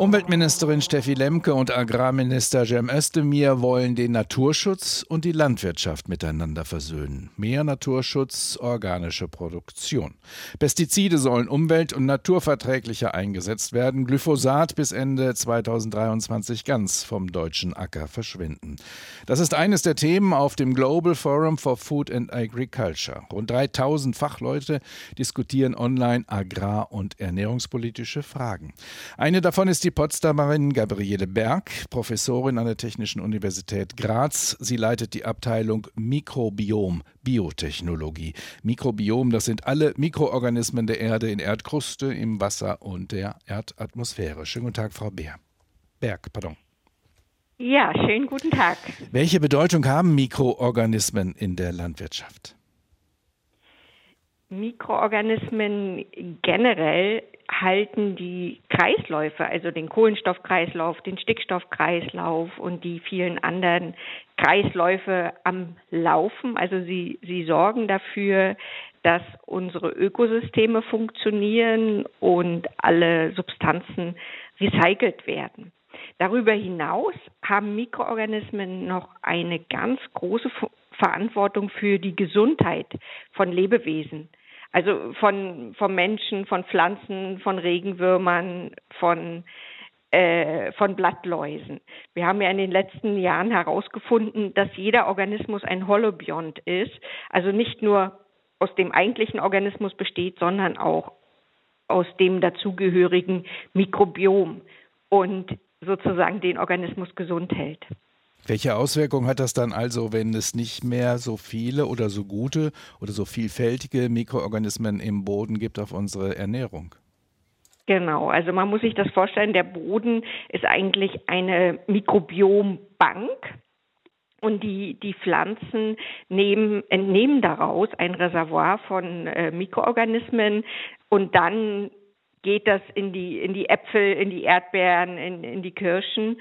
Umweltministerin Steffi Lemke und Agrarminister Cem Özdemir wollen den Naturschutz und die Landwirtschaft miteinander versöhnen. Mehr Naturschutz, organische Produktion. Pestizide sollen umwelt- und naturverträglicher eingesetzt werden. Glyphosat bis Ende 2023 ganz vom deutschen Acker verschwinden. Das ist eines der Themen auf dem Global Forum for Food and Agriculture. Rund 3000 Fachleute diskutieren online agrar- und ernährungspolitische Fragen. Eine davon ist die die Potsdamerin Gabriele Berg, Professorin an der Technischen Universität Graz. Sie leitet die Abteilung Mikrobiom Biotechnologie. Mikrobiom, das sind alle Mikroorganismen der Erde in Erdkruste, im Wasser und der Erdatmosphäre. Schönen guten Tag, Frau Bär. Berg, pardon. Ja, schönen guten Tag. Welche Bedeutung haben Mikroorganismen in der Landwirtschaft? Mikroorganismen generell halten die Kreisläufe, also den Kohlenstoffkreislauf, den Stickstoffkreislauf und die vielen anderen Kreisläufe am Laufen. Also sie, sie sorgen dafür, dass unsere Ökosysteme funktionieren und alle Substanzen recycelt werden. Darüber hinaus haben Mikroorganismen noch eine ganz große Verantwortung für die Gesundheit von Lebewesen. Also von, von Menschen, von Pflanzen, von Regenwürmern, von, äh, von Blattläusen. Wir haben ja in den letzten Jahren herausgefunden, dass jeder Organismus ein Holobiont ist, also nicht nur aus dem eigentlichen Organismus besteht, sondern auch aus dem dazugehörigen Mikrobiom und sozusagen den Organismus gesund hält. Welche Auswirkungen hat das dann also, wenn es nicht mehr so viele oder so gute oder so vielfältige Mikroorganismen im Boden gibt auf unsere Ernährung? Genau, also man muss sich das vorstellen, der Boden ist eigentlich eine Mikrobiombank. Und die, die Pflanzen nehmen, entnehmen daraus ein Reservoir von äh, Mikroorganismen und dann geht das in die, in die Äpfel, in die Erdbeeren, in, in die Kirschen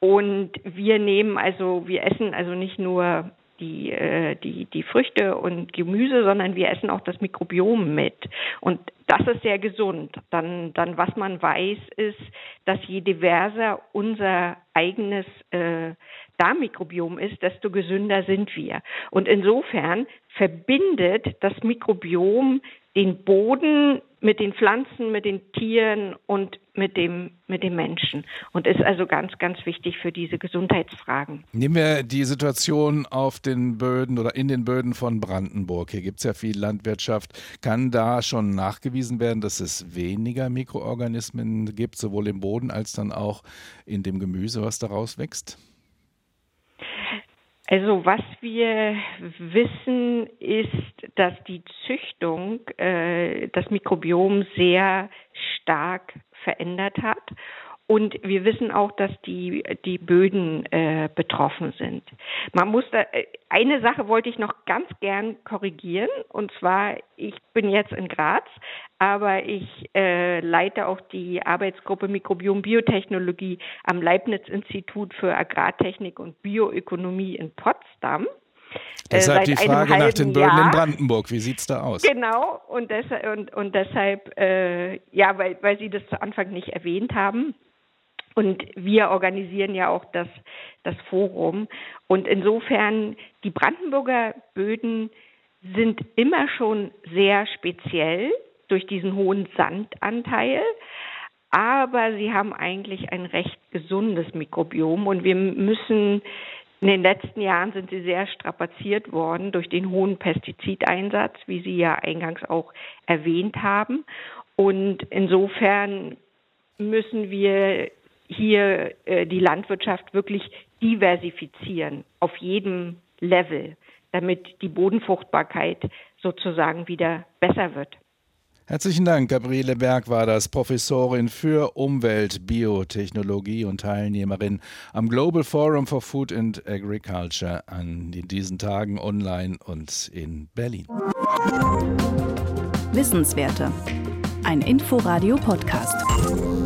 und wir nehmen also, wir essen also nicht nur die, äh, die, die Früchte und Gemüse, sondern wir essen auch das Mikrobiom mit. Und das ist sehr gesund. Dann, dann was man weiß, ist, dass je diverser unser eigenes äh, Darmmikrobiom ist, desto gesünder sind wir. Und insofern verbindet das Mikrobiom den Boden mit den Pflanzen, mit den Tieren und mit dem, mit dem Menschen und ist also ganz, ganz wichtig für diese Gesundheitsfragen. Nehmen wir die Situation auf den Böden oder in den Böden von Brandenburg. Hier gibt es ja viel Landwirtschaft. Kann da schon nachgewiesen werden, dass es weniger Mikroorganismen gibt, sowohl im Boden als dann auch in dem Gemüse, was daraus wächst? Also was wir wissen, ist, dass die Züchtung äh, das Mikrobiom sehr stark verändert hat und wir wissen auch, dass die, die Böden äh, betroffen sind. Man muss da, äh, eine Sache wollte ich noch ganz gern korrigieren. Und zwar, ich bin jetzt in Graz, aber ich äh, leite auch die Arbeitsgruppe Mikrobiom Biotechnologie am Leibniz-Institut für Agrartechnik und Bioökonomie in Potsdam. Deshalb die Frage nach den Böden Jahr. in Brandenburg. Wie sieht es da aus? Genau, und deshalb, und, und deshalb äh, ja, weil, weil Sie das zu Anfang nicht erwähnt haben. Und wir organisieren ja auch das, das Forum. Und insofern, die Brandenburger Böden sind immer schon sehr speziell durch diesen hohen Sandanteil. Aber sie haben eigentlich ein recht gesundes Mikrobiom und wir müssen in den letzten Jahren sind sie sehr strapaziert worden durch den hohen Pestizideinsatz, wie Sie ja eingangs auch erwähnt haben. Und insofern müssen wir hier äh, die Landwirtschaft wirklich diversifizieren auf jedem Level, damit die Bodenfruchtbarkeit sozusagen wieder besser wird. Herzlichen Dank, Gabriele Berg war das, Professorin für Umwelt, Biotechnologie und Teilnehmerin am Global Forum for Food and Agriculture an diesen Tagen online und in Berlin. Wissenswerte. Ein Inforadio-Podcast.